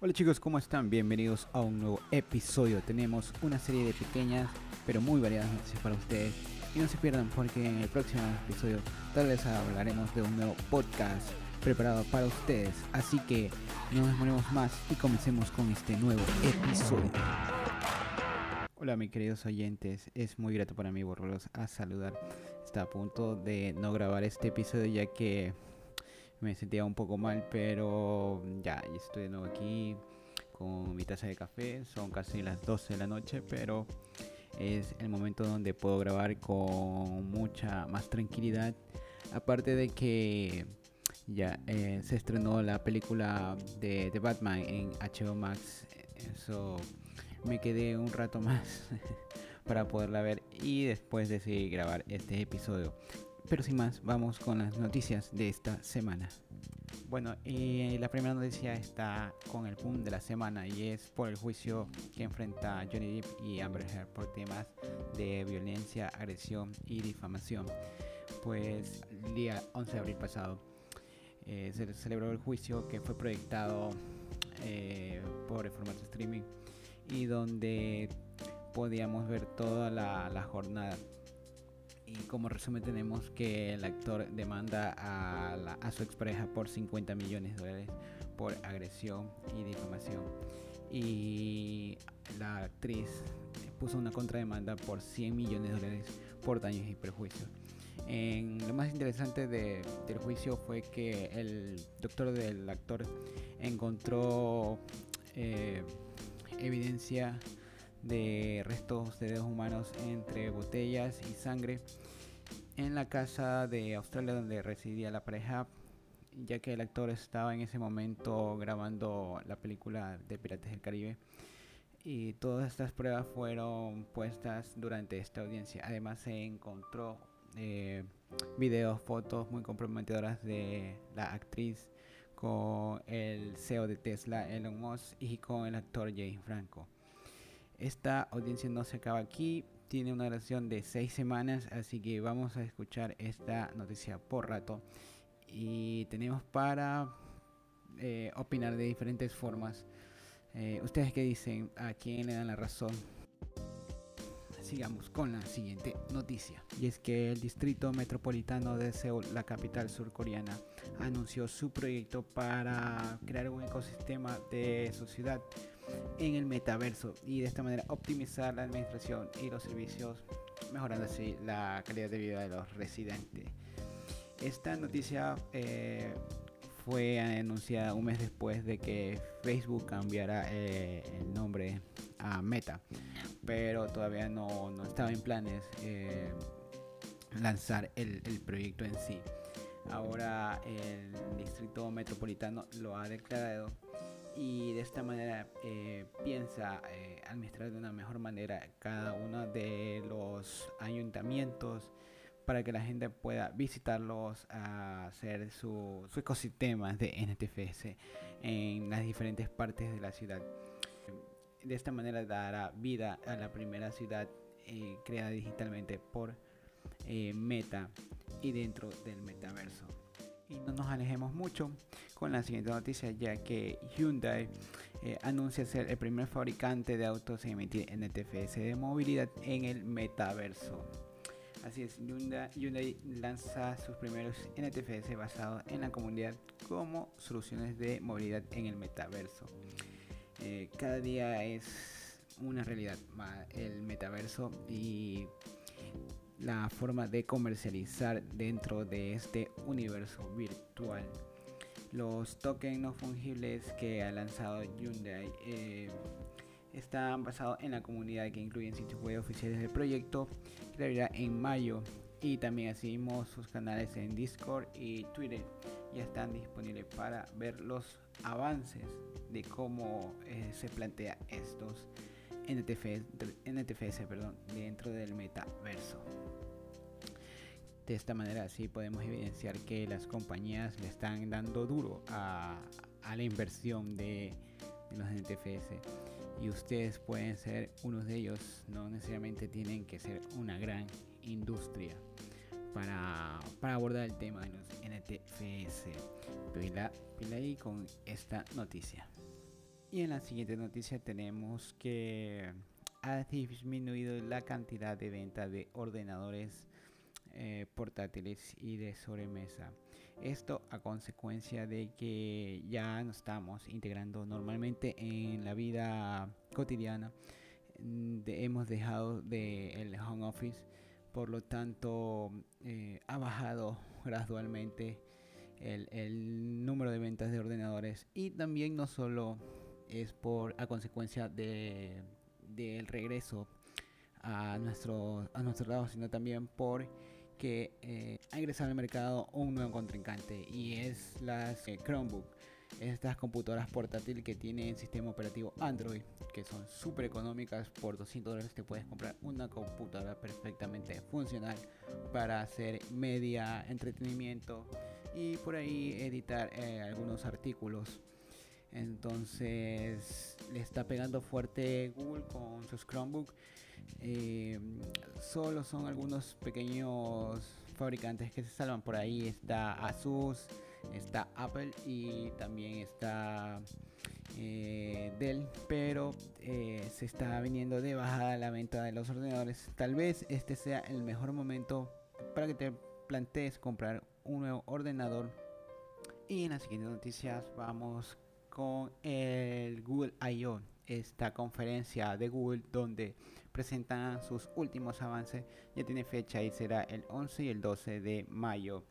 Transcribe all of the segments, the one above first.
Hola chicos, ¿cómo están? Bienvenidos a un nuevo episodio. Tenemos una serie de pequeñas pero muy variadas noticias para ustedes. Y no se pierdan porque en el próximo episodio tal vez hablaremos de un nuevo podcast preparado para ustedes. Así que no nos demoremos más y comencemos con este nuevo episodio. Hola mis queridos oyentes, es muy grato para mí volverlos a saludar. Está a punto de no grabar este episodio ya que me sentía un poco mal, pero ya, estoy de nuevo aquí con mi taza de café. Son casi las 12 de la noche, pero es el momento donde puedo grabar con mucha más tranquilidad. Aparte de que ya eh, se estrenó la película de, de Batman en HBO Max, eso me quedé un rato más para poderla ver y después decidí grabar este episodio. Pero sin más, vamos con las noticias de esta semana. Bueno, y la primera noticia está con el boom de la semana y es por el juicio que enfrenta Johnny Depp y Amber Heard por temas de violencia, agresión y difamación. Pues el día 11 de abril pasado eh, se celebró el juicio que fue proyectado eh, por el formato streaming y donde podíamos ver toda la, la jornada y como resumen tenemos que el actor demanda a, su expareja por 50 millones de dólares por agresión y difamación. Y la actriz puso una contrademanda por 100 millones de dólares por daños y perjuicios. En lo más interesante del juicio fue que el doctor del actor encontró eh, evidencia de restos de dedos humanos entre botellas y sangre en la casa de Australia donde residía la pareja, ya que el actor estaba en ese momento grabando la película de Pirates del Caribe. Y todas estas pruebas fueron puestas durante esta audiencia. Además se encontró eh, videos, fotos muy comprometedoras de la actriz con el CEO de Tesla, Elon Musk, y con el actor James Franco. Esta audiencia no se acaba aquí, tiene una duración de 6 semanas, así que vamos a escuchar esta noticia por rato. Y tenemos para eh, opinar de diferentes formas. Eh, ¿Ustedes qué dicen? ¿A quién le dan la razón? Sigamos con la siguiente noticia. Y es que el Distrito Metropolitano de Seúl, la capital surcoreana, anunció su proyecto para crear un ecosistema de su ciudad en el metaverso y de esta manera optimizar la administración y los servicios, mejorando así la calidad de vida de los residentes. Esta noticia eh, fue anunciada un mes después de que Facebook cambiara eh, el nombre a Meta, pero todavía no, no estaba en planes eh, lanzar el, el proyecto en sí. Ahora el distrito metropolitano lo ha declarado y de esta manera eh, piensa eh, administrar de una mejor manera cada uno de los ayuntamientos para que la gente pueda visitarlos hacer su, su ecosistema de NTFS en las diferentes partes de la ciudad. De esta manera dará vida a la primera ciudad eh, creada digitalmente por Meta y dentro del metaverso. Y no nos alejemos mucho con la siguiente noticia, ya que Hyundai eh, anuncia ser el primer fabricante de autos en emitir NTFS de movilidad en el metaverso. Así es, Hyundai, lanza sus primeros NTFS basados en la comunidad como soluciones de movilidad en el metaverso. Eh, cada día es una realidad el metaverso y la forma de comercializar dentro de este universo virtual. Los tokens no fungibles que ha lanzado Hyundai eh, están basados en la comunidad que incluyen sitios web oficiales del proyecto que abrirá en mayo y también asimismo sus canales en Discord y Twitter ya están disponibles para ver los avances de cómo eh, se plantea estos NTFS, NTFS perdón, dentro del metaverso. De esta manera así podemos evidenciar que las compañías le están dando duro a, la inversión de, los NTFS y ustedes pueden ser unos de ellos, no necesariamente tienen que ser una gran industria para, abordar el tema de los NTFS. Pila, pila ahí con esta noticia. Y en la siguiente noticia tenemos que ha disminuido la cantidad de venta de ordenadores eh, portátiles y de sobremesa. Esto a consecuencia de que ya nos estamos integrando normalmente en la vida cotidiana. Mm, hemos dejado del el home office, por lo tanto eh, ha bajado gradualmente el, el número de ventas de ordenadores y también no solo es por a consecuencia de del regreso a nuestro a nuestro lado sino también por que eh, ha ingresado al mercado un nuevo contrincante y es las eh, Chromebook estas computadoras portátiles que tienen sistema operativo Android que son súper económicas. Por 200 dólares te puedes comprar una computadora perfectamente funcional para hacer media entretenimiento y por ahí editar eh, algunos artículos entonces le está pegando fuerte Google con sus Chromebook. Eh, solo son algunos pequeños fabricantes que se salvan por ahí. Está Asus, está Apple y también está eh, Dell. Pero eh, se está viniendo de bajada la venta de los ordenadores. Tal vez este sea el mejor momento para que te plantees comprar un nuevo ordenador. Y en las siguientes noticias vamos con el Google I.O., esta conferencia de Google donde presentan sus últimos avances. Ya tiene fecha y será el 11 y el 12 de mayo.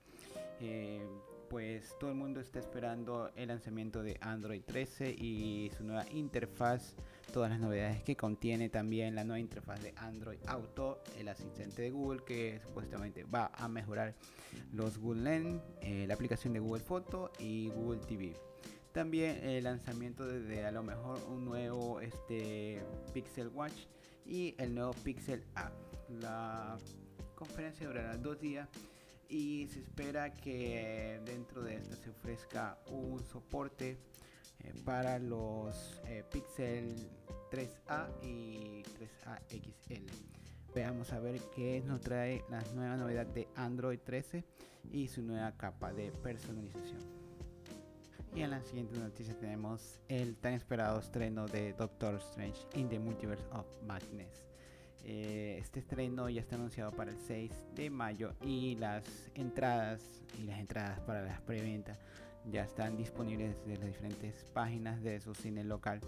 Eh, pues todo el mundo está esperando el lanzamiento de Android 13 y su nueva interfaz, todas las novedades que contiene también la nueva interfaz de Android Auto, el asistente de Google que supuestamente va a mejorar los Google Lens, eh, la aplicación de Google Photo y Google TV. También el lanzamiento de, a lo mejor un nuevo este, Pixel Watch y el nuevo Pixel App. La conferencia durará dos días y se espera que dentro de esta se ofrezca un soporte eh, para los eh, Pixel 3A y 3A XL. Veamos a ver qué nos trae la nueva novedad de Android 13 y su nueva capa de personalización. Y en la siguiente noticia tenemos el tan esperado estreno de Doctor Strange in the Multiverse of Madness. Eh, este estreno ya está anunciado para el 6 de mayo y las entradas y las entradas para las preventas ya están disponibles desde las diferentes páginas de su cine local.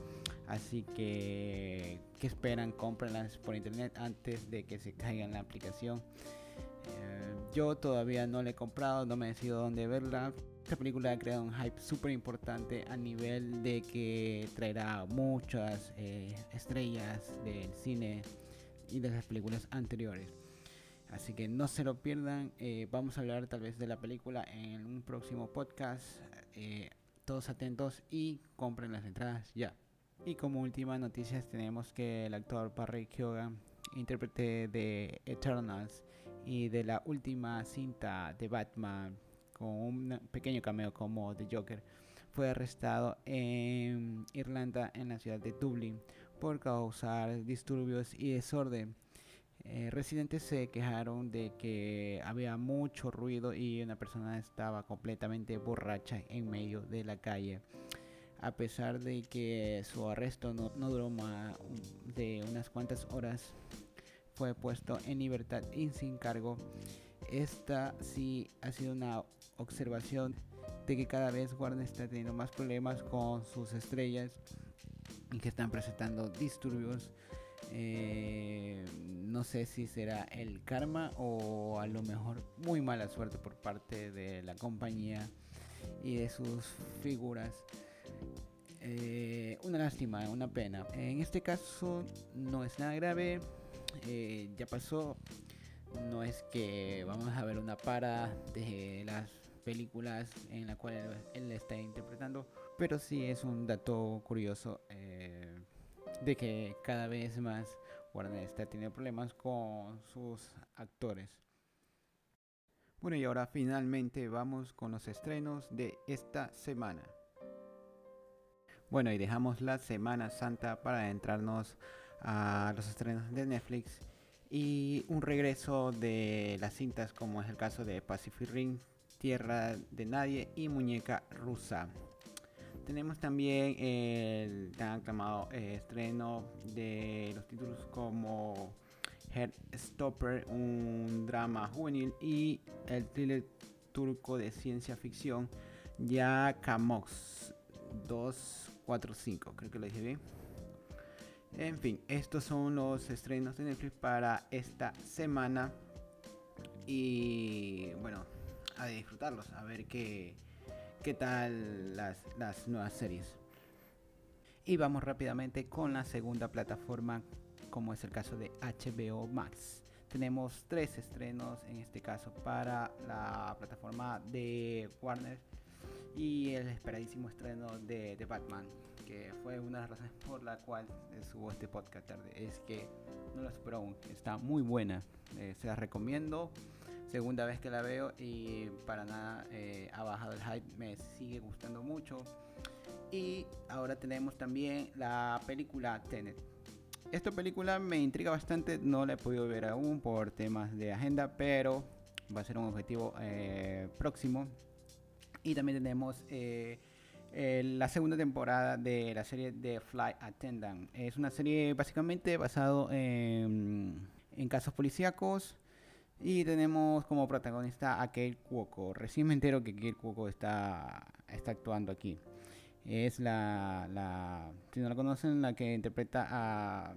Así que, ¿qué esperan? Cómprenlas por internet antes de que se caiga en la aplicación. Eh, yo todavía no la he comprado, no me decido dónde verla. Esta película ha creado un hype súper importante a nivel de que traerá muchas eh, estrellas del cine y de las películas anteriores. Así que no se lo pierdan. Eh, vamos a hablar tal vez de la película en un próximo podcast. Eh, todos atentos y compren las entradas ya. Y como última noticia tenemos que el actor Barry Keoghan, intérprete de Eternals y de la última cinta de Batman con un pequeño cameo como The Joker, fue arrestado en Irlanda, en la ciudad de Dublín, por causar disturbios y desorden. Eh, residentes se quejaron de que había mucho ruido y una persona estaba completamente borracha en medio de la calle. A pesar de que su arresto no, no duró más de unas cuantas horas, fue puesto en libertad y sin cargo esta sí ha sido una observación de que cada vez Warner está teniendo más problemas con sus estrellas y que están presentando disturbios. Eh, no sé si será el karma o a lo mejor muy mala suerte por parte de la compañía y de sus figuras. Eh, una lástima, una pena. En este caso no es nada grave. Eh, ya pasó no es que vamos a ver una para de las películas en la cual él, está interpretando, pero sí es un dato curioso eh, de que cada vez más Warner está teniendo problemas con sus actores. Bueno, y ahora finalmente vamos con los estrenos de esta semana. Bueno, y dejamos la Semana Santa para adentrarnos a los estrenos de Netflix y un regreso de las cintas como es el caso de Pacific Ring, Tierra de Nadie y Muñeca Rusa. Tenemos también el tan aclamado eh, estreno de los títulos como Head Stopper, un drama juvenil, y el thriller turco de ciencia ficción Ya Kamox 245, creo que lo dije bien. En fin, estos son los estrenos de Netflix para esta semana. Y bueno, a disfrutarlos, a ver qué, qué tal las, las nuevas series. Y vamos rápidamente con la segunda plataforma, como es el caso de HBO Max. Tenemos tres estrenos en este caso para la plataforma de Warner y el esperadísimo estreno de, de Batman, que fue una de las razones por la cual subo este podcast tarde. Es que no la superó aún, está muy buena, eh, se la recomiendo. Segunda vez que la veo y para nada eh, ha bajado el hype, me sigue gustando mucho. Y ahora tenemos también la película Tenet. Esta película me intriga bastante, no la he podido ver aún por temas de agenda, pero va a ser un objetivo eh, próximo. Y también tenemos eh, la segunda temporada de la serie de Fly Attendant. Es una serie básicamente basado en, casos policíacos. Y tenemos como protagonista a Kate Cuoco. Recién me entero que Kate Cuoco está, está actuando aquí. Es la, la, si no la conocen, la que interpreta a,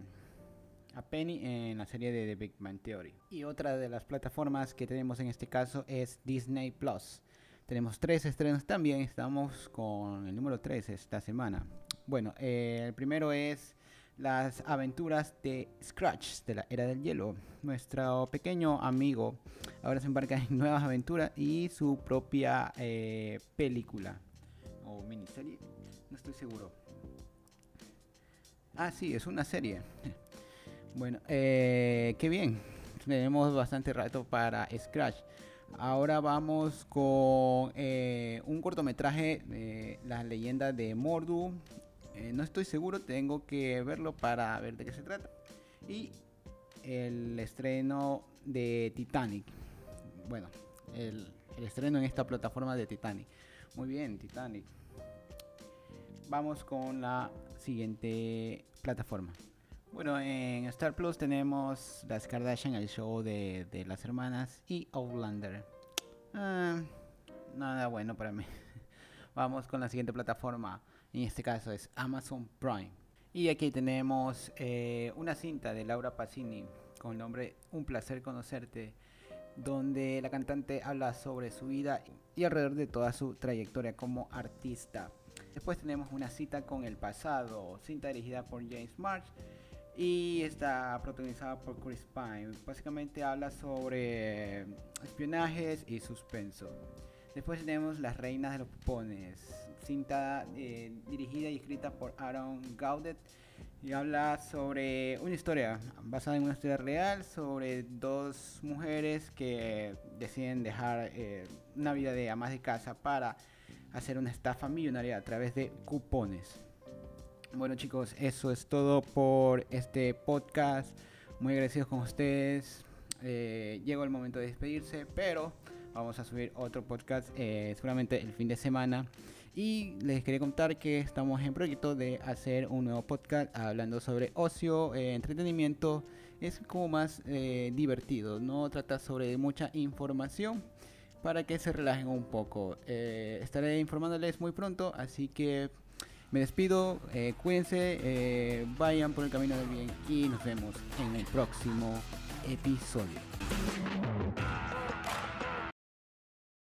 a Penny en la serie de The Big Man Theory. Y otra de las plataformas que tenemos en este caso es Disney Plus. Tenemos tres estrenos también, estamos con el número 3 esta semana. Bueno, eh, el primero es las aventuras de Scratch de la Era del Hielo. Nuestro pequeño amigo ahora se embarca en nuevas aventuras y su propia eh, película o miniserie, no estoy seguro. Ah, sí, es una serie. Bueno, eh, qué bien. Tenemos bastante rato para Scratch. Ahora vamos con eh, un cortometraje de La leyenda de Mordu. Eh, no estoy seguro, tengo que verlo para ver de qué se trata. Y el estreno de Titanic. Bueno, el estreno en esta plataforma de Titanic. Muy bien, Titanic. Vamos con la siguiente plataforma. Bueno, en Star Plus tenemos Las Kardashian, el show de, de las hermanas, y Outlander. Ah, nada bueno para mí. Vamos con la siguiente plataforma. En este caso es Amazon Prime. Y aquí tenemos eh, una cinta de Laura Pacini con el nombre Un placer conocerte, donde la cantante habla sobre su vida y alrededor de toda su trayectoria como artista. Después tenemos una cita con el pasado, cinta dirigida por James March y está protagonizada por Chris Pine. Básicamente habla sobre espionajes y suspenso. Después tenemos Las Reinas de los Pupones, cinta eh, dirigida y escrita por Aaron Gaudet y habla sobre una historia basada en una historia real sobre dos mujeres que deciden dejar eh, una vida de amas de casa para hacer una estafa millonaria a través de cupones. Bueno chicos, eso es todo por este podcast. Muy agradecidos con ustedes. Eh, llegó el momento de despedirse, pero vamos a subir otro podcast eh, seguramente el fin de semana. Y les quería contar que estamos en proyecto de hacer un nuevo podcast hablando sobre ocio, eh, entretenimiento. Es como más divertido, no trata sobre mucha información para que se relajen un poco. estaré informándoles muy pronto, así que me despido, cuídense, vayan por el camino del bien y nos vemos en el próximo episodio.